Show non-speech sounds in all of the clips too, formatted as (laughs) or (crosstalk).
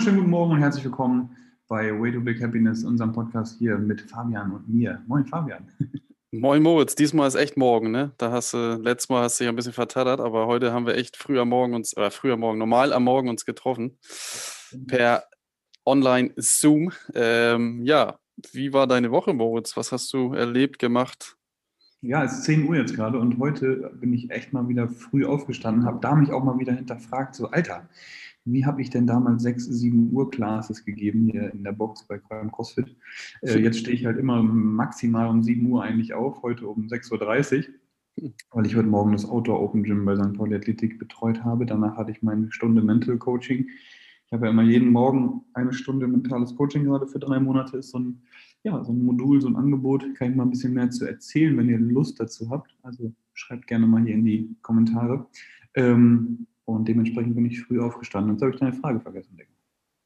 wunderschönen guten Morgen und herzlich willkommen bei Way to Big Happiness, unserem Podcast hier mit Fabian und mir. Moin Fabian. (laughs) Moin Moritz, diesmal ist echt morgen, ne? Da hast du, letztes Mal hast du dich ein bisschen vertattert, aber heute haben wir echt früher Morgen uns, oder früher Morgen, normal am Morgen uns getroffen. Per Online-Zoom. Ähm, ja, wie war deine Woche, Moritz? Was hast du erlebt, gemacht? Ja, es ist 10 Uhr jetzt gerade und heute bin ich echt mal wieder früh aufgestanden, habe da mich auch mal wieder hinterfragt, so Alter, wie habe ich denn damals 6, 7 Uhr Classes gegeben hier in der Box bei beim CrossFit? Äh, jetzt stehe ich halt immer maximal um 7 Uhr eigentlich auf, heute um 6.30 Uhr, weil ich heute Morgen das Outdoor Open Gym bei St. Pauli Athletik betreut habe. Danach hatte ich meine Stunde Mental Coaching. Ich habe ja immer jeden Morgen eine Stunde mentales Coaching gerade für drei Monate. Ist so ein, ja, so ein Modul, so ein Angebot. Kann ich mal ein bisschen mehr zu erzählen, wenn ihr Lust dazu habt. Also schreibt gerne mal hier in die Kommentare. Ähm, und dementsprechend bin ich früh aufgestanden. Jetzt habe ich deine Frage vergessen, Digga.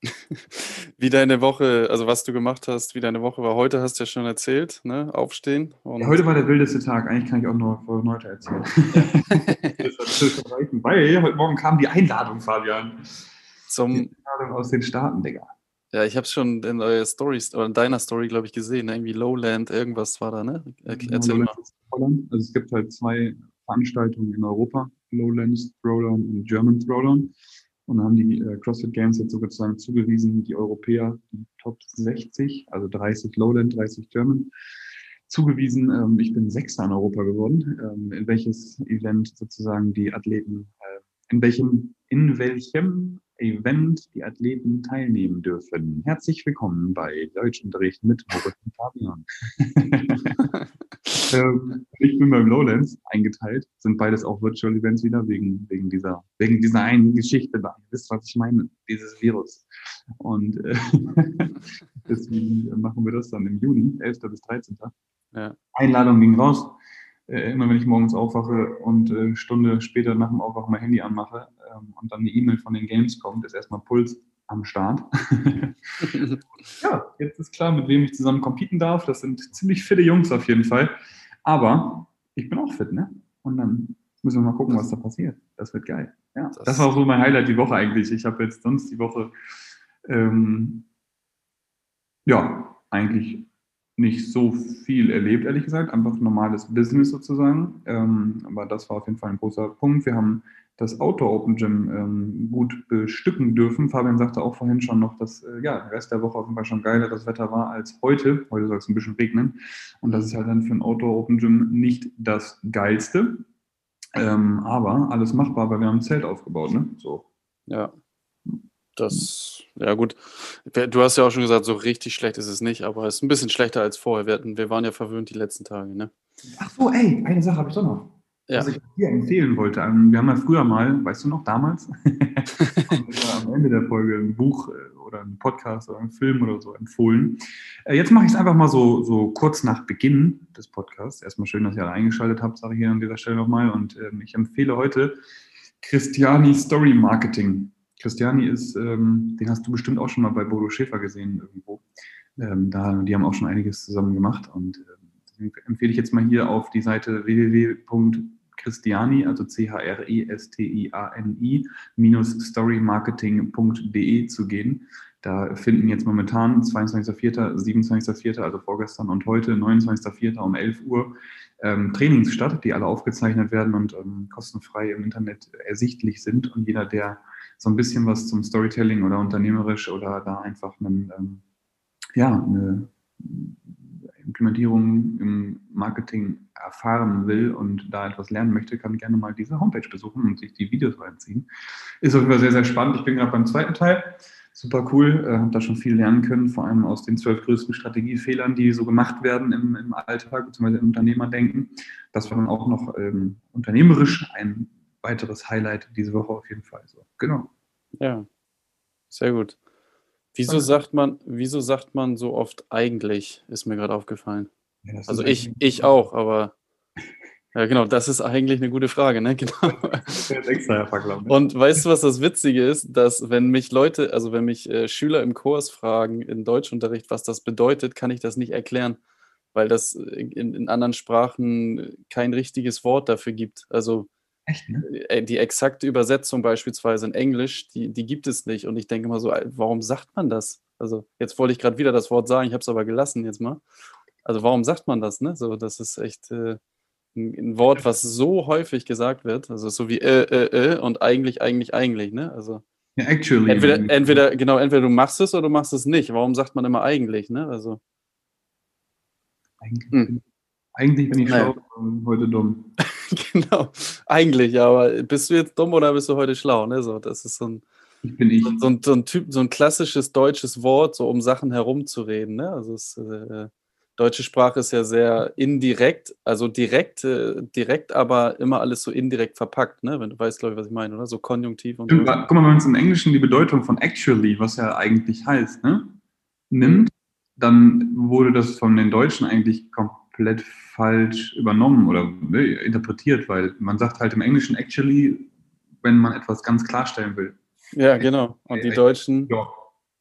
(laughs) wie deine Woche, also was du gemacht hast, wie deine Woche war. Heute hast du ja schon erzählt, ne? Aufstehen. Ja, heute war der wildeste Tag. Eigentlich kann ich auch noch von heute erzählen. (laughs) Weil heute Morgen kam die Einladung, Fabian. Zum die Einladung aus den Staaten, Digga. Ja, ich habe schon in eurer Stories, oder in deiner Story, glaube ich, gesehen. Ne? Irgendwie Lowland, irgendwas war da, ne? Erzähl ja, mal. Also es gibt halt zwei Veranstaltungen in Europa, Lowlands Throwdown und German Throwdown. Und haben die äh, CrossFit Games jetzt sozusagen zugewiesen, die Europäer, die Top 60, also 30 Lowland, 30 German, zugewiesen. Ähm, ich bin Sechster in Europa geworden, ähm, in welches Event sozusagen die Athleten, äh, in welchem, in welchem Event die Athleten teilnehmen dürfen. Herzlich willkommen bei Deutschunterricht mit Moritz und Fabian. (laughs) (laughs) ähm, ich bin beim Lowlands eingeteilt, sind beides auch Virtual Events wieder, wegen, wegen, dieser, wegen dieser einen Geschichte da. Ihr wisst, was ich meine, dieses Virus. Und äh, (laughs) deswegen machen wir das dann im Juni, 11. bis 13. Ja. Einladung ging raus. Äh, immer wenn ich morgens aufwache und äh, Stunde später nach dem Aufwachen mein Handy anmache ähm, und dann eine E-Mail von den Games kommt, ist erstmal Puls am Start. (laughs) ja, jetzt ist klar, mit wem ich zusammen competen darf. Das sind ziemlich fitte Jungs auf jeden Fall. Aber ich bin auch fit, ne? Und dann müssen wir mal gucken, was da passiert. Das wird geil. Ja, das, das war so mein Highlight die Woche eigentlich. Ich habe jetzt sonst die Woche ähm, ja eigentlich nicht so viel erlebt, ehrlich gesagt. Einfach normales Business sozusagen. Ähm, aber das war auf jeden Fall ein großer Punkt. Wir haben das Outdoor Open Gym ähm, gut bestücken dürfen. Fabian sagte auch vorhin schon noch, dass äh, ja, der Rest der Woche auf jeden Fall schon geileres Wetter war als heute. Heute soll es ein bisschen regnen. Und das ist halt dann für ein Outdoor Open Gym nicht das Geilste. Ähm, aber alles machbar, weil wir haben ein Zelt aufgebaut, ne? So. Ja. Das, ja gut. Du hast ja auch schon gesagt, so richtig schlecht ist es nicht, aber es ist ein bisschen schlechter als vorher. Wir, hatten, wir waren ja verwöhnt die letzten Tage, ne? Ach so, ey, eine Sache habe ich doch noch. Ja. Was ich dir empfehlen wollte. Ähm, wir haben ja früher mal, weißt du noch, damals, (laughs) am Ende der Folge ein Buch äh, oder ein Podcast oder ein Film oder so empfohlen. Äh, jetzt mache ich es einfach mal so, so kurz nach Beginn des Podcasts. Erstmal schön, dass ihr alle eingeschaltet habt, sage ich hier an dieser Stelle nochmal. Und ähm, ich empfehle heute Christiani Story Marketing. Christiani ist, ähm, den hast du bestimmt auch schon mal bei Bodo Schäfer gesehen irgendwo. Ähm, da, die haben auch schon einiges zusammen gemacht und äh, empfehle ich jetzt mal hier auf die Seite www.christiani, also C-H-R-E-S-T-I-A-N-I, storymarketing.de zu gehen. Da finden jetzt momentan 22.04., 27.04., also vorgestern und heute, 29.04. um 11 Uhr, ähm, Trainings statt, die alle aufgezeichnet werden und ähm, kostenfrei im Internet ersichtlich sind. Und jeder, der so ein bisschen was zum Storytelling oder unternehmerisch oder da einfach einen, ähm, ja, eine Implementierung im Marketing erfahren will und da etwas lernen möchte, kann gerne mal diese Homepage besuchen und sich die Videos reinziehen. Ist auf jeden Fall sehr, sehr spannend. Ich bin gerade beim zweiten Teil. Super cool, äh, habe da schon viel lernen können, vor allem aus den zwölf größten Strategiefehlern, die so gemacht werden im, im Alltag bzw. im Unternehmerdenken. Das war dann auch noch ähm, unternehmerisch ein weiteres Highlight diese Woche auf jeden Fall. So, genau. Ja, sehr gut. Wieso sagt man, wieso sagt man so oft eigentlich, ist mir gerade aufgefallen. Ja, also ich, ich auch, aber ja genau, das ist eigentlich eine gute Frage, ne? (laughs) Genau. Und weißt du, was das Witzige ist, dass wenn mich Leute, also wenn mich äh, Schüler im Kurs fragen in Deutschunterricht, was das bedeutet, kann ich das nicht erklären, weil das in, in anderen Sprachen kein richtiges Wort dafür gibt. Also Echt, ne? Äh, die exakte Übersetzung beispielsweise in Englisch, die, die gibt es nicht. Und ich denke mal so, warum sagt man das? Also jetzt wollte ich gerade wieder das Wort sagen, ich habe es aber gelassen jetzt mal. Also warum sagt man das? Ne? So, das ist echt äh, ein, ein, Wort, was so häufig gesagt wird. Also so wie äh, äh, äh und eigentlich, eigentlich, eigentlich. Ne? Also ja, actually. Entweder, entweder, genau, entweder du machst es oder du machst es nicht. Warum sagt man immer eigentlich? Ne? Also, eigentlich, hm. eigentlich bin ich schlau und heute dumm. (laughs) genau, eigentlich, aber bist du jetzt dumm oder bist du heute schlau? Ne? So, das ist so ein. So, ein, so ein Typ, so ein klassisches deutsches Wort, so um Sachen herumzureden. Ne? Also es, äh, deutsche Sprache ist ja sehr indirekt, also direkt, äh, direkt, aber immer alles so indirekt verpackt, ne? Wenn du weißt, glaube ich, was ich meine, oder? So konjunktiv und so. Guck mal, wenn man es im Englischen die Bedeutung von actually, was ja eigentlich heißt, ne, nimmt, dann wurde das von den Deutschen eigentlich komplett falsch übernommen oder ne, interpretiert, weil man sagt halt im Englischen actually, wenn man etwas ganz klarstellen will. Ja, genau. Und die Deutschen. Ja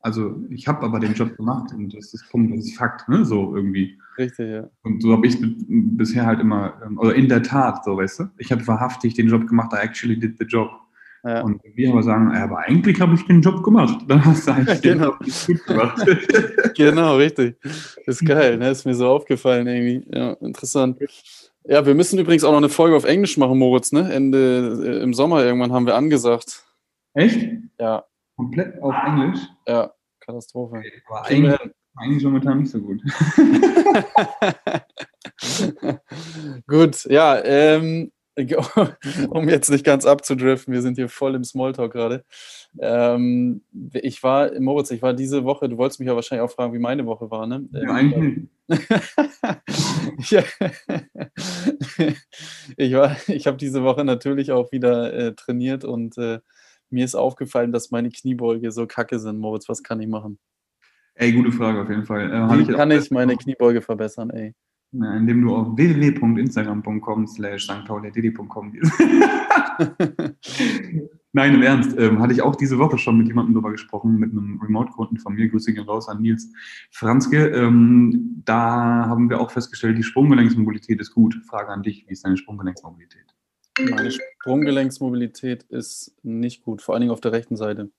also ich habe aber den Job gemacht und das ist Punkt, das ist Fakt, ne? so irgendwie. Richtig, ja. Und so habe ich bisher halt immer, ähm, oder in der Tat, so weißt du, ich habe wahrhaftig den Job gemacht, I actually did the job. Und wir aber sagen, aber eigentlich habe ich den Job gemacht. Dann hast du ja, genau. gut gemacht. (laughs) genau, richtig. ist geil, ne? ist mir so aufgefallen irgendwie. Ja, interessant. Ja, wir müssen übrigens auch noch eine Folge auf Englisch machen, Moritz, ne? Ende äh, im Sommer irgendwann haben wir angesagt. Echt? Ja, Komplett auf Englisch? Ja, Katastrophe. Okay, aber eigentlich, eigentlich momentan nicht so gut. (laughs) gut, ja, ähm, um jetzt nicht ganz abzudriften, wir sind hier voll im Smalltalk gerade. Ähm, ich war, Moritz, ich war diese Woche, du wolltest mich ja wahrscheinlich auch fragen, wie meine Woche war, ne? Eigentlich (laughs) ja. ich ich habe diese Woche natürlich auch wieder äh, trainiert und äh, mir ist aufgefallen, dass meine Kniebeuge so kacke sind. Moritz, was kann ich machen? Ey, gute Frage auf jeden Fall. Äh, Wie ich kann ich meine Kniebeuge verbessern, ey? Na, indem du auf www.instagram.com slash stpaul.com (laughs) Nein, im Ernst, ähm, hatte ich auch diese Woche schon mit jemandem darüber gesprochen, mit einem Remote-Kunden von mir, Grüße gehen raus an Nils Franzke. Ähm, da haben wir auch festgestellt, die Sprunggelenksmobilität ist gut. Frage an dich, wie ist deine Sprunggelenksmobilität? Meine Sprunggelenksmobilität ist nicht gut, vor allen Dingen auf der rechten Seite.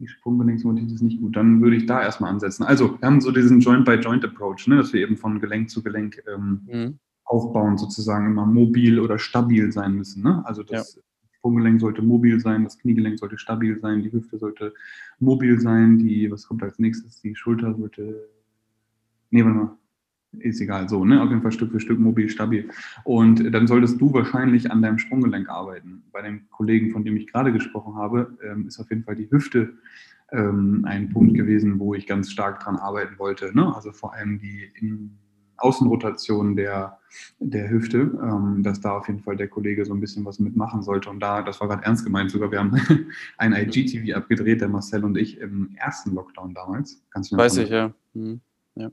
Die Sprunggelenksmobilität ist nicht gut. Dann würde ich da erstmal ansetzen. Also, wir haben so diesen Joint-by-Joint-Approach, ne, dass wir eben von Gelenk zu Gelenk ähm, mhm. aufbauen, sozusagen immer mobil oder stabil sein müssen. Ne? Also, das ja. Sprunggelenk sollte mobil sein, das Kniegelenk sollte stabil sein, die Hüfte sollte mobil sein, die, was kommt als nächstes? Die Schulter sollte. Nee, warte mal ist egal, so, ne? Auf jeden Fall Stück für Stück mobil, stabil. Und dann solltest du wahrscheinlich an deinem Sprunggelenk arbeiten. Bei dem Kollegen, von dem ich gerade gesprochen habe, ähm, ist auf jeden Fall die Hüfte ähm, ein Punkt gewesen, wo ich ganz stark dran arbeiten wollte. Ne? Also vor allem die Außenrotation der, der Hüfte, ähm, dass da auf jeden Fall der Kollege so ein bisschen was mitmachen sollte. Und da, das war gerade ernst gemeint, sogar wir haben (laughs) ein IGTV abgedreht, der Marcel und ich im ersten Lockdown damals. Weiß ich, ja. Mhm. ja.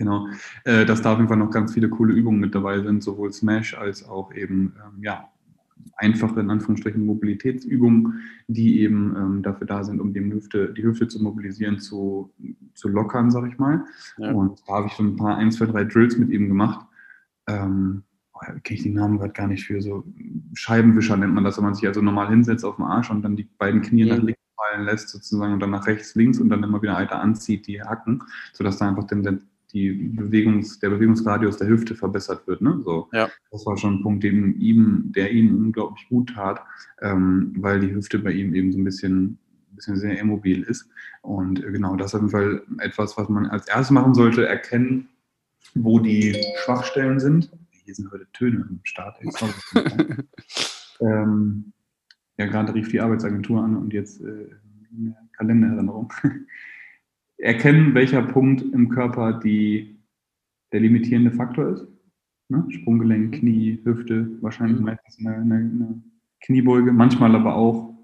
Genau, äh, dass da auf jeden Fall noch ganz viele coole Übungen mit dabei sind, sowohl Smash als auch eben ähm, ja, einfache, in Anführungsstrichen, Mobilitätsübungen, die eben ähm, dafür da sind, um die Hüfte, die Hüfte zu mobilisieren, zu, zu lockern, sag ich mal. Ja. Und da habe ich so ein paar, ein, zwei, drei Drills mit ihm gemacht. Ähm, kenne ich den Namen gerade gar nicht für, so Scheibenwischer nennt man das, wenn man sich also normal hinsetzt auf dem Arsch und dann die beiden Knie ja. nach links fallen lässt sozusagen und dann nach rechts, links und dann immer wieder weiter anzieht, die Hacken, sodass da einfach den, die Bewegungs, der Bewegungsradius der Hüfte verbessert wird. Ne? So, ja. Das war schon ein Punkt, den ihm, der ihm unglaublich gut tat, ähm, weil die Hüfte bei ihm eben so ein bisschen, ein bisschen sehr immobil ist. Und äh, genau, das ist auf jeden Fall etwas, was man als erstes machen sollte, erkennen, wo die Schwachstellen sind. Hier sind heute Töne im Start. (laughs) ähm, ja, gerade rief die Arbeitsagentur an und jetzt äh, eine Kalendererinnerung erkennen, welcher Punkt im Körper die, der limitierende Faktor ist. Ne? Sprunggelenk, Knie, Hüfte, wahrscheinlich mhm. meistens eine, eine, eine, Kniebeuge, manchmal aber auch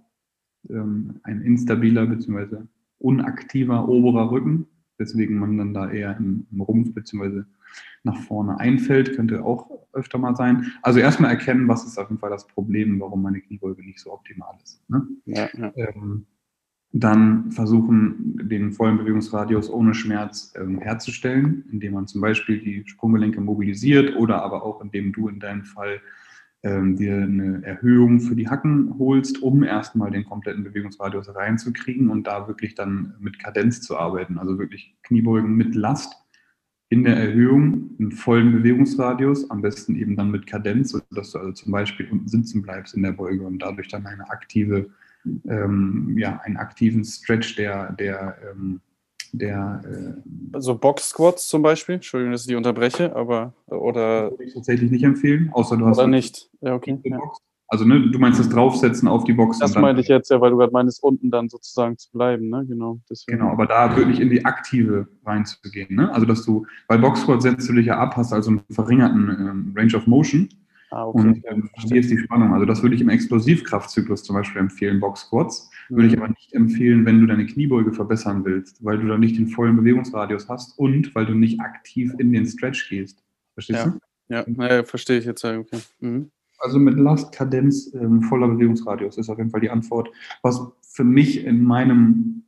ähm, ein instabiler bzw. unaktiver oberer Rücken, weswegen man dann da eher im, im Rumpf bzw. nach vorne einfällt, könnte auch öfter mal sein. Also erstmal erkennen, was ist auf jeden Fall das Problem, warum meine Kniebeuge nicht so optimal ist. Ne? Ja, ja. Ähm, dann versuchen, den vollen Bewegungsradius ohne Schmerz ähm, herzustellen, indem man zum Beispiel die Sprunggelenke mobilisiert oder aber auch indem du in deinem Fall ähm, dir eine Erhöhung für die Hacken holst, um erstmal den kompletten Bewegungsradius reinzukriegen und da wirklich dann mit Kadenz zu arbeiten. Also wirklich Kniebeugen mit Last in der Erhöhung einen vollen Bewegungsradius, am besten eben dann mit Kadenz, sodass du also zum Beispiel unten sitzen bleibst in der Beuge und dadurch dann eine aktive, ähm, ja, einen aktiven Stretch der, der ähm, der. Äh, also Box Squats zum Beispiel, Entschuldigung, dass ich die unterbreche, aber oder. Würde ich tatsächlich nicht empfehlen, außer du hast. Oder nicht. Ja, okay. Ja. Also ne, du meinst das Draufsetzen auf die Box. Das meinte ich jetzt ja, weil du gerade meinst, unten dann sozusagen zu bleiben, ne? Genau. Deswegen. Genau, aber da wirklich in die aktive reinzugehen, ne? Also dass du, bei Box Squat setzt du dich ja ab, hast also einen verringerten ähm, Range of Motion Ah, okay. Und ähm, hier ist die Spannung. Also das würde ich im Explosivkraftzyklus zum Beispiel empfehlen, Box Squats. Mhm. Würde ich mhm. aber nicht empfehlen, wenn du deine Kniebeuge verbessern willst, weil du dann nicht den vollen Bewegungsradius hast und weil du nicht aktiv in den Stretch gehst. Verstehst ja. du? Ja, naja, verstehe ich jetzt. Okay. Mhm. Also mit Last, Kadenz, ähm, voller Bewegungsradius ist auf jeden Fall die Antwort. Was für mich in meinem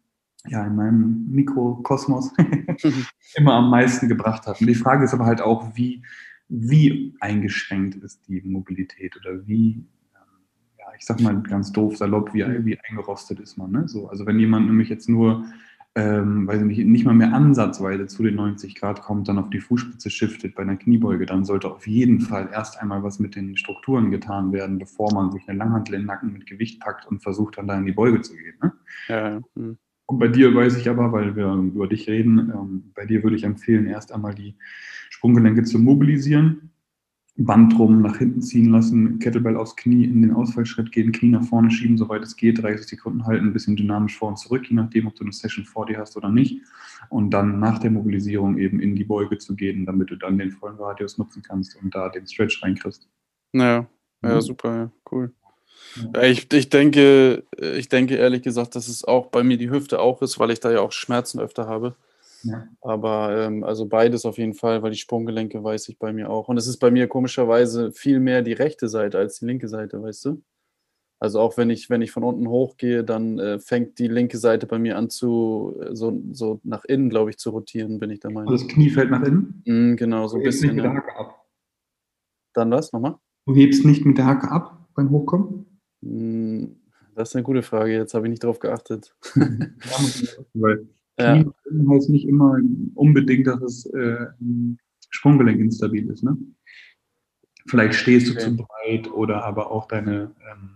ja, in meinem Mikrokosmos (laughs) immer am meisten gebracht hat. Und die Frage ist aber halt auch, wie, wie eingeschränkt ist die Mobilität oder wie, ähm, ja, ich sag mal ganz doof, salopp, wie, mhm. wie eingerostet ist man. Ne? So, also wenn jemand nämlich jetzt nur, ähm, weiß ich nicht, nicht mal mehr ansatzweise zu den 90 Grad kommt, dann auf die Fußspitze shiftet bei einer Kniebeuge, dann sollte auf jeden Fall erst einmal was mit den Strukturen getan werden, bevor man sich eine Langhantel in den Nacken mit Gewicht packt und versucht dann da in die Beuge zu gehen. Ne? Ja, ja. Mhm. Und bei dir weiß ich aber, weil wir über dich reden, ähm, bei dir würde ich empfehlen, erst einmal die Sprunggelenke zu mobilisieren, Band drum nach hinten ziehen lassen, Kettlebell aufs Knie in den Ausfallschritt gehen, Knie nach vorne schieben, soweit es geht, 30 Sekunden halten, ein bisschen dynamisch vor und zurück, je nachdem, ob du eine Session vor dir hast oder nicht. Und dann nach der Mobilisierung eben in die Beuge zu gehen, damit du dann den vollen Radius nutzen kannst und da den Stretch reinkriegst. Ja, ja, mhm. super, ja, cool. Ja. Ich, ich, denke, ich denke ehrlich gesagt, dass es auch bei mir die Hüfte auch ist, weil ich da ja auch Schmerzen öfter habe. Ja. Aber ähm, also beides auf jeden Fall, weil die Sprunggelenke weiß ich bei mir auch. Und es ist bei mir komischerweise viel mehr die rechte Seite als die linke Seite, weißt du? Also auch wenn ich, wenn ich von unten hochgehe, dann äh, fängt die linke Seite bei mir an zu äh, so, so nach innen, glaube ich, zu rotieren, bin ich der Meinung. Also das Knie fällt nach innen? Mm, genau, so ein bisschen. Nicht mit der Hacke ab. Dann was? Nochmal? Du hebst nicht mit der Hacke ab beim Hochkommen? Mm, das ist eine gute Frage, jetzt habe ich nicht drauf geachtet. (laughs) (laughs) ja. Heißt nicht immer unbedingt, dass das äh, Sprunggelenk instabil ist. Ne? Vielleicht stehst du okay. zu breit oder aber auch deine ähm,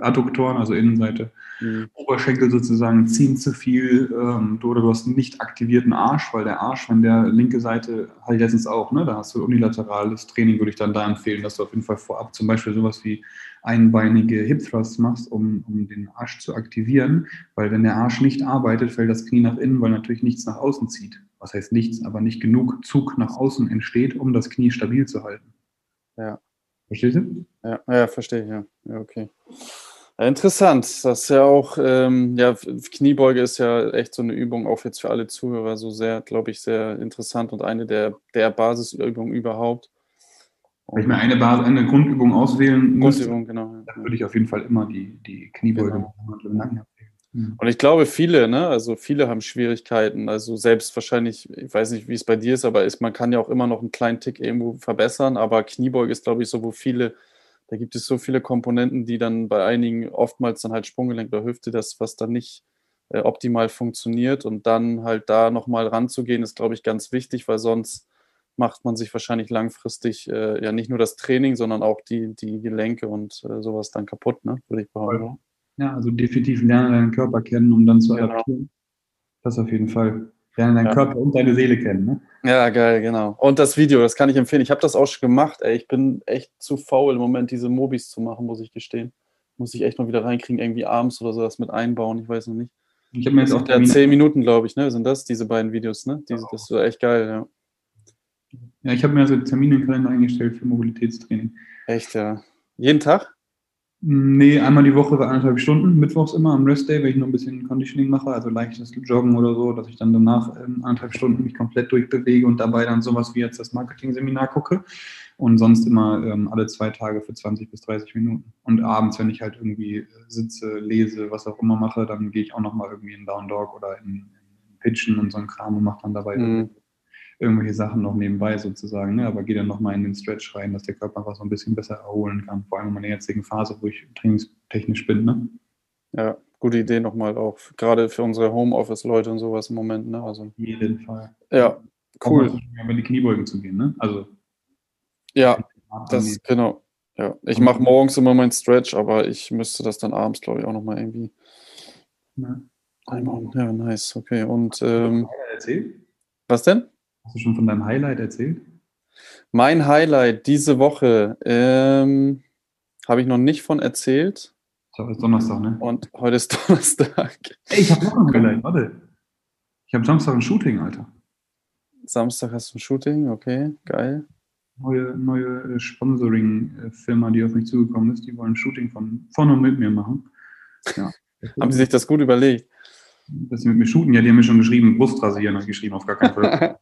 Adduktoren, also Innenseite, mhm. Oberschenkel sozusagen ziehen zu viel ähm, oder du hast einen nicht aktivierten Arsch, weil der Arsch, wenn der linke Seite, halt letztens auch, ne, da hast du unilaterales Training, würde ich dann da empfehlen, dass du auf jeden Fall vorab zum Beispiel sowas wie einbeinige Hip Thrusts machst, um, um den Arsch zu aktivieren, weil wenn der Arsch nicht arbeitet, fällt das Knie nach innen, weil natürlich nichts nach außen zieht. Was heißt nichts, aber nicht genug Zug nach außen entsteht, um das Knie stabil zu halten. Ja. Verstehst du? Ja, ja verstehe ich, ja. ja okay. Ja, interessant. Das ist ja auch, ähm, ja, Kniebeuge ist ja echt so eine Übung, auch jetzt für alle Zuhörer, so sehr, glaube ich, sehr interessant und eine der, der Basisübungen überhaupt. Wenn ich mir eine, Basis, eine Grundübung auswählen muss, Grundübung, genau, dann würde ich auf jeden Fall immer die, die Kniebeuge genau. machen. Hm. Und ich glaube, viele, ne, also viele haben Schwierigkeiten. Also selbst wahrscheinlich, ich weiß nicht, wie es bei dir ist, aber ist, man kann ja auch immer noch einen kleinen Tick irgendwo verbessern. Aber Kniebeuge ist, glaube ich, so, wo viele, da gibt es so viele Komponenten, die dann bei einigen oftmals dann halt Sprunggelenk oder Hüfte, das, was dann nicht äh, optimal funktioniert. Und dann halt da nochmal ranzugehen, ist, glaube ich, ganz wichtig, weil sonst macht man sich wahrscheinlich langfristig äh, ja nicht nur das Training, sondern auch die, die Gelenke und äh, sowas dann kaputt, ne? würde ich behaupten. Ja, also definitiv lernen deinen Körper kennen, um dann zu genau. adaptieren. Das auf jeden Fall. Lernen deinen ja. Körper und deine Seele kennen. Ne? Ja, geil, genau. Und das Video, das kann ich empfehlen. Ich habe das auch schon gemacht. Ey. Ich bin echt zu faul im Moment, diese Mobis zu machen, muss ich gestehen. Muss ich echt noch wieder reinkriegen, irgendwie abends oder so das mit einbauen. Ich weiß noch nicht. Ich habe mir jetzt auch ja, zehn Minuten, glaube ich, ne? Sind das diese beiden Videos, ne? Diese, das ist echt geil, ja. Ja, ich habe mir also Termine im Kalender eingestellt für Mobilitätstraining. Echt, ja. Jeden Tag? Nee, einmal die Woche anderthalb Stunden, mittwochs immer am Restday, wenn ich noch ein bisschen Conditioning mache, also leichtes Joggen oder so, dass ich dann danach ähm, anderthalb Stunden mich komplett durchbewege und dabei dann sowas wie jetzt das Marketing-Seminar gucke. Und sonst immer ähm, alle zwei Tage für 20 bis 30 Minuten. Und abends, wenn ich halt irgendwie äh, sitze, lese, was auch immer mache, dann gehe ich auch nochmal irgendwie in Down Dog oder in, in Pitchen und so ein Kram und mache dann dabei mhm irgendwelche Sachen noch nebenbei sozusagen, ne? aber gehe dann nochmal in den Stretch rein, dass der Körper einfach so ein bisschen besser erholen kann, vor allem in meiner jetzigen Phase, wo ich trainingstechnisch bin. Ne? Ja, gute Idee nochmal auch, gerade für unsere Homeoffice-Leute und sowas im Moment. Ne? Also, Auf jeden Fall. Ja, cool. Auch mal die Kniebeugen zu gehen, ne? Also. Ja, das, genau. Ja, ich mache morgens immer meinen Stretch, aber ich müsste das dann abends, glaube ich, auch nochmal irgendwie ja. einbauen. Ja, nice, okay. Und ähm, was denn? Hast du schon von deinem Highlight erzählt? Mein Highlight diese Woche ähm, habe ich noch nicht von erzählt. Heute ist Donnerstag, ne? Und heute ist (laughs) Donnerstag. Ey, ich habe noch ein Highlight, warte. Ich habe Samstag ein Shooting, Alter. Samstag hast du ein Shooting, okay, geil. Neue, neue Sponsoring-Firma, die auf mich zugekommen ist, die wollen ein Shooting von, von und mit mir machen. Ja. (laughs) Haben sie sich das gut überlegt? Dass sie mit mir shooten, ja, die haben mir schon geschrieben, Brust rasieren, habe geschrieben, auf gar keinen Fall.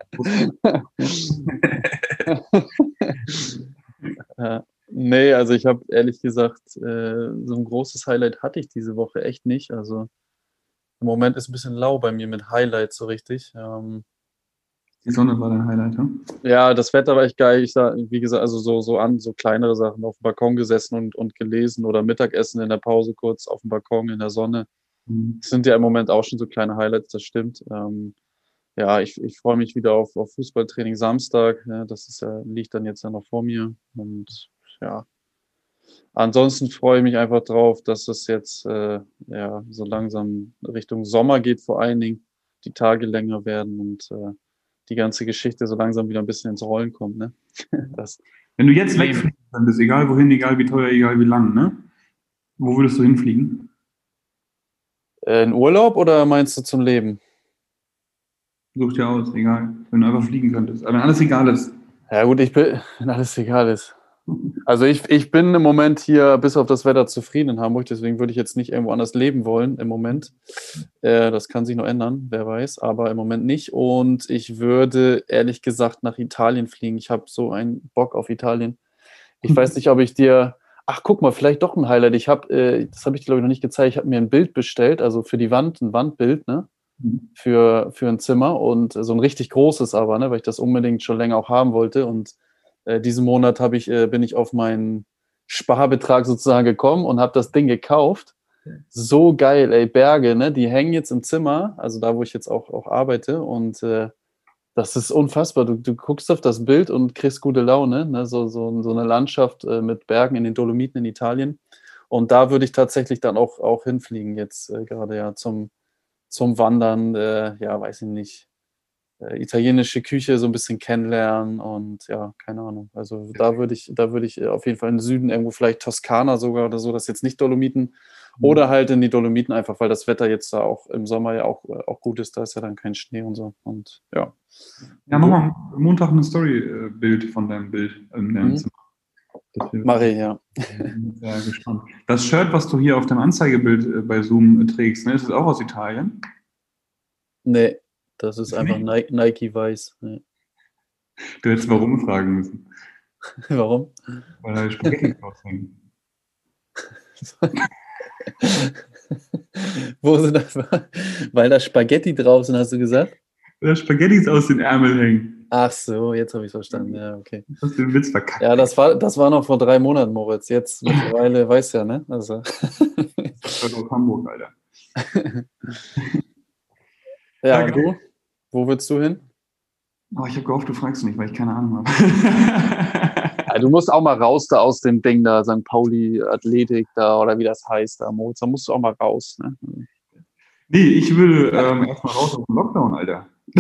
ja. (laughs) Nee, also ich habe ehrlich gesagt, äh, so ein großes Highlight hatte ich diese Woche echt nicht. Also im Moment ist ein bisschen lau bei mir mit Highlights so richtig. Ähm, die Sonne war dein Highlight, ja? Ja, das Wetter war echt geil. Ich sah, wie gesagt, also so, so an, so kleinere Sachen auf dem Balkon gesessen und, und gelesen oder Mittagessen in der Pause kurz auf dem Balkon in der Sonne. Das sind ja im Moment auch schon so kleine Highlights, das stimmt. Ähm, ja, ich, ich freue mich wieder auf, auf Fußballtraining Samstag. Ja, das ist ja, liegt dann jetzt ja noch vor mir. Und ja, ansonsten freue ich mich einfach drauf, dass es jetzt äh, ja so langsam Richtung Sommer geht, vor allen Dingen die Tage länger werden und äh, die ganze Geschichte so langsam wieder ein bisschen ins Rollen kommt. Ne? (laughs) Wenn du jetzt wegfliegen könntest, egal wohin, egal wie teuer, egal wie lang, ne? wo würdest du hinfliegen? Äh, in Urlaub oder meinst du zum Leben? Such dir aus, egal. Wenn du einfach fliegen könntest. Aber wenn alles egal ist. Ja gut, ich bin, (laughs) wenn alles egal ist. Also ich, ich bin im Moment hier bis auf das Wetter zufrieden in Hamburg, deswegen würde ich jetzt nicht irgendwo anders leben wollen im Moment. Äh, das kann sich noch ändern, wer weiß, aber im Moment nicht. Und ich würde ehrlich gesagt nach Italien fliegen. Ich habe so einen Bock auf Italien. Ich weiß (laughs) nicht, ob ich dir. Ach, guck mal, vielleicht doch ein Highlight. Ich habe, äh, das habe ich glaube ich noch nicht gezeigt. Ich habe mir ein Bild bestellt, also für die Wand, ein Wandbild, ne? Mhm. Für, für ein Zimmer und so ein richtig großes aber, ne? Weil ich das unbedingt schon länger auch haben wollte und äh, diesen Monat habe ich, äh, bin ich auf meinen Sparbetrag sozusagen gekommen und habe das Ding gekauft. So geil, ey, Berge, ne? Die hängen jetzt im Zimmer, also da, wo ich jetzt auch, auch arbeite. Und äh, das ist unfassbar. Du, du guckst auf das Bild und kriegst gute Laune, ne? So, so, so eine Landschaft äh, mit Bergen in den Dolomiten in Italien. Und da würde ich tatsächlich dann auch, auch hinfliegen, jetzt äh, gerade ja zum, zum Wandern, äh, ja, weiß ich nicht, äh, italienische Küche so ein bisschen kennenlernen und ja, keine Ahnung. Also da würde ich, da würde ich äh, auf jeden Fall in den Süden irgendwo vielleicht Toskana sogar oder so, das jetzt nicht Dolomiten. Oder halt in die Dolomiten einfach, weil das Wetter jetzt da auch im Sommer ja auch, äh, auch gut ist, da ist ja dann kein Schnee und so und ja. Ja, mach mal Montag ein Story-Bild von deinem Bild in deinem mhm. Zimmer. Ich, ja. (laughs) Sehr gespannt. Das Shirt, was du hier auf dem Anzeigebild bei Zoom trägst, ne, ist das auch aus Italien? Nee, das ist einfach Nike, Nike weiß. Ja. Du hättest warum fragen müssen. (laughs) warum? Weil da Spaghetti raushängen. (laughs) Wo sind das? Weil da Spaghetti drauf sind, hast du gesagt? Da Spaghettis aus den Ärmeln hängen. Ach so, jetzt habe ich verstanden. Ja, okay. Du hast den Witz verkackt. Ja, das war, das war noch vor drei Monaten, Moritz. Jetzt mittlerweile (laughs) weiß ja, ne? Also. Das war Hamburg, Alter. (laughs) ja, ja du? Wo willst du hin? Oh, ich habe gehofft, du fragst mich, weil ich keine Ahnung habe. (laughs) du musst auch mal raus da aus dem Ding da, St. Pauli Athletik da oder wie das heißt da, Moritz. Da musst du auch mal raus. Ne? Nee, ich will ähm, erstmal raus aus dem Lockdown, Alter. (laughs)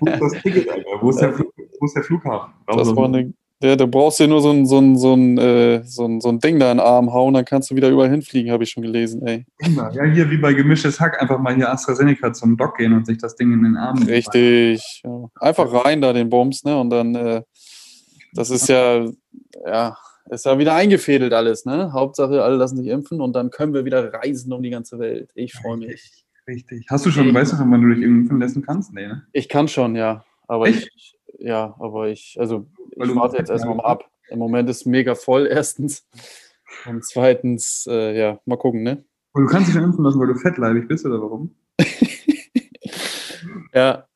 Wo ist das Ticket, Alter? Wo ist der, Flug, wo ist der Flughafen? Raus das war eine ja, du brauchst dir nur so ein, so ein, so ein, äh, so ein, so ein Ding da in den Arm hauen, dann kannst du wieder überall hinfliegen, habe ich schon gelesen, ey. Ja, hier wie bei gemischtes Hack, einfach mal hier AstraZeneca zum Doc gehen und sich das Ding in den Arm Richtig. Ja. Einfach rein da den Bums, ne? Und dann, äh, das ist ja, ja, ist ja wieder eingefädelt alles, ne? Hauptsache, alle lassen sich impfen und dann können wir wieder reisen um die ganze Welt. Ich freue mich. Richtig. Hast du schon, ich, weißt du schon, wann du dich impfen lassen kannst? Nee, ne? Ich kann schon, ja. Aber Echt? ich, ja, aber ich, also ich warte jetzt erstmal mal ab. Im Moment ist mega voll, erstens. Und zweitens, äh, ja, mal gucken, ne? Und du kannst dich impfen lassen, weil du fettleibig bist, oder warum? (laughs) ja,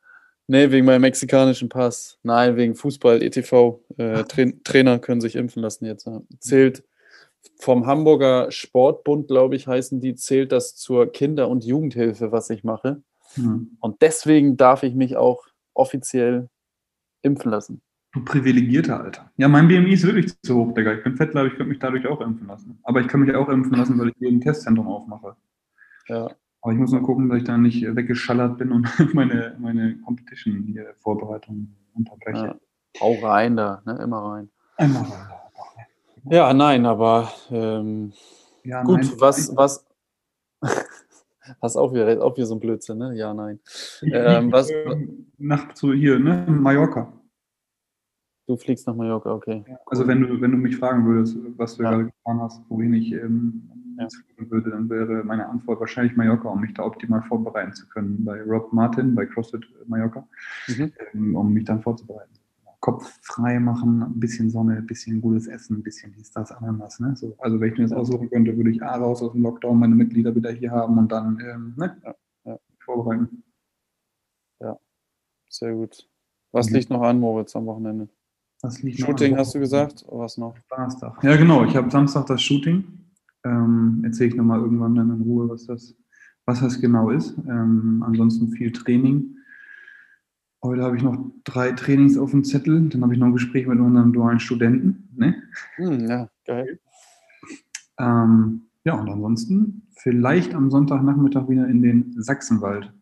Nee, wegen meinem mexikanischen Pass. Nein, wegen Fußball, ETV. Äh, Tra Trainer können sich impfen lassen jetzt. Zählt vom Hamburger Sportbund, glaube ich, heißen die, zählt das zur Kinder- und Jugendhilfe, was ich mache. Mhm. Und deswegen darf ich mich auch offiziell impfen lassen. Du privilegierter Alter. Ja, mein BMI ist wirklich zu hoch, Digga. Ich bin fett, glaube ich, könnte mich dadurch auch impfen lassen. Aber ich kann mich auch impfen lassen, weil ich hier ein Testzentrum aufmache. Ja. Aber ich muss mal gucken, dass ich da nicht weggeschallert bin und (laughs) meine, meine Competition hier Vorbereitung unterbreche. Ja. Hau rein da, ne? Immer rein. Einmal rein. Ja, nein, aber ähm, ja, gut, nein, was, was, (laughs) was auch wieder, auch wieder so ein Blödsinn, ne? Ja, nein. (laughs) Ähm, was, ähm, nach zu hier, ne? Mallorca. Du fliegst nach Mallorca, okay. Also wenn du, wenn du mich fragen würdest, was du ja. gerade getan hast, wohin ich ähm, ja. fliegen würde, dann wäre meine Antwort wahrscheinlich Mallorca, um mich da optimal vorbereiten zu können. Bei Rob Martin, bei CrossFit Mallorca, mhm. ähm, um mich dann vorzubereiten. Kopf frei machen, ein bisschen Sonne, ein bisschen gutes Essen, ein bisschen dies, das, Ananas. Ne? So, also wenn ich mir das aussuchen könnte, würde ich A raus aus dem Lockdown meine Mitglieder wieder hier haben und dann ähm, ne? ja, ja. vorbereiten. Ja, sehr gut. Was mhm. liegt noch an, Moritz, am Wochenende? Shooting hast du gesagt, oder was noch? Donnerstag. Ja, genau. Ich habe Samstag das Shooting. Ähm, Erzähle ich nochmal irgendwann dann in Ruhe, was das, was das genau ist. Ähm, ansonsten viel Training. Heute habe ich noch drei Trainings auf dem Zettel. Dann habe ich noch ein Gespräch mit unserem dualen Studenten. Ne? Hm, ja, geil. Ähm, ja, und ansonsten vielleicht am Sonntagnachmittag wieder in den Sachsenwald.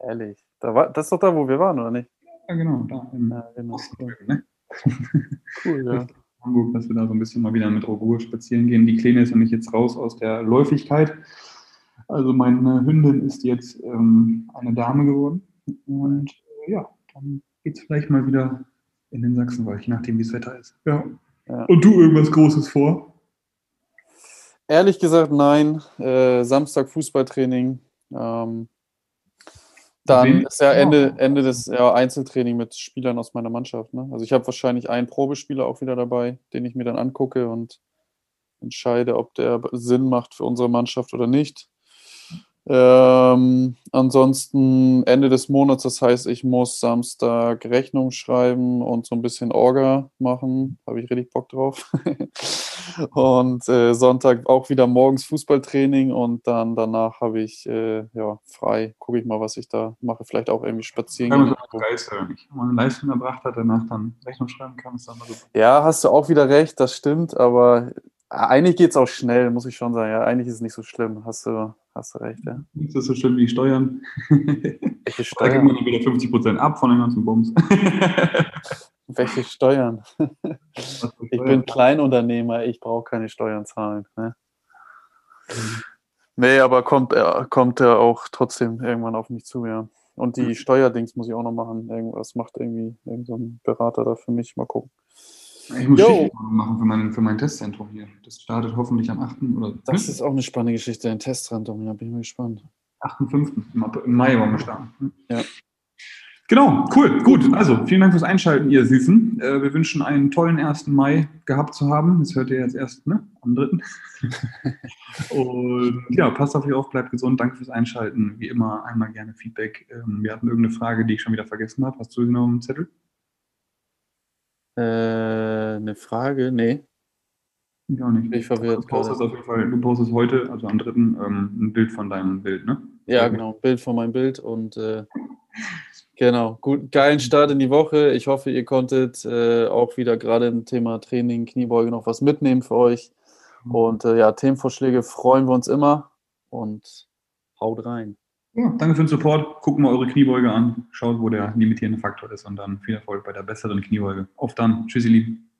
Ehrlich. Da war, das ist doch da, wo wir waren, oder nicht? Ja, genau, da im ja, genau. Osten, ne? Cool, ja. Hamburg, dass wir da so ein bisschen mal wieder mit Ruhe spazieren gehen. Die Kleine ist nämlich jetzt raus aus der Läufigkeit. Also meine Hündin ist jetzt ähm, eine Dame geworden. Und äh, ja, dann geht es vielleicht mal wieder in den Sachsenwald, je nachdem, wie das Wetter ist. Ja. ja. Und du irgendwas Großes vor? Ehrlich gesagt, nein. Äh, Samstag Fußballtraining. Ähm, dann ist ja Ende, Ende des ja, Einzeltraining mit Spielern aus meiner Mannschaft. Ne? Also ich habe wahrscheinlich einen Probespieler auch wieder dabei, den ich mir dann angucke und entscheide, ob der Sinn macht für unsere Mannschaft oder nicht. Ähm, ansonsten Ende des Monats, das heißt, ich muss Samstag Rechnung schreiben und so ein bisschen Orga machen. Habe ich richtig Bock drauf. (laughs) und äh, Sonntag auch wieder morgens Fußballtraining und dann danach habe ich äh, ja frei. Gucke ich mal, was ich da mache. Vielleicht auch irgendwie spazieren gehen. Wenn man eine Leistung erbracht hat, danach dann Rechnung schreiben kann, ist dann mal super. Ja, hast du auch wieder recht, das stimmt, aber eigentlich geht es auch schnell, muss ich schon sagen. Ja, eigentlich ist es nicht so schlimm. Hast du, hast du recht, ja. Ist das so schlimm wie Steuern? (laughs) (laughs) Welche Steuern? Da gibt man wieder 50% ab von den ganzen Bums. (laughs) Welche Steuern? ich bin Kleinunternehmer, ich brauche keine Steuern zahlen. Ne? Mhm. Nee, aber kommt, äh, kommt er auch trotzdem irgendwann auf mich zu, ja. Und die mhm. Steuerdings muss ich auch noch machen. Irgendwas macht irgendwie irgendein Berater da für mich. Mal gucken. Ich muss Schicht machen für mein, für mein Testzentrum hier. Das startet hoffentlich am 8. Oder das ist auch eine spannende Geschichte, ein Testzentrum. Ja, bin ich mal gespannt. 8.5. Im Mai wollen wir starten. Ja. Genau, cool, gut. Also, vielen Dank fürs Einschalten, ihr Süßen. Äh, wir wünschen einen tollen 1. Mai gehabt zu haben. Das hört ihr jetzt erst ne? am 3. (laughs) Und ja, passt auf euch auf, bleibt gesund. Danke fürs Einschalten. Wie immer, einmal gerne Feedback. Ähm, wir hatten irgendeine Frage, die ich schon wieder vergessen habe. Hast du sie noch im Zettel? Äh, eine Frage? Nee. Ich auch nicht. Ich verwirrt. Du postest auf jeden Fall, du postest heute, also am 3. Ähm, ein Bild von deinem Bild, ne? Ja, genau, ein Bild von meinem Bild und äh, genau, gut, geilen Start in die Woche. Ich hoffe, ihr konntet äh, auch wieder gerade im Thema Training, Kniebeuge noch was mitnehmen für euch. Mhm. Und äh, ja, Themenvorschläge freuen wir uns immer und haut rein. Ja, danke für den Support. Guckt mal eure Kniebeuge an, schaut, wo der limitierende Faktor ist und dann viel Erfolg bei der besseren Kniebeuge. Auf dann. Tschüss, ihr Lieben.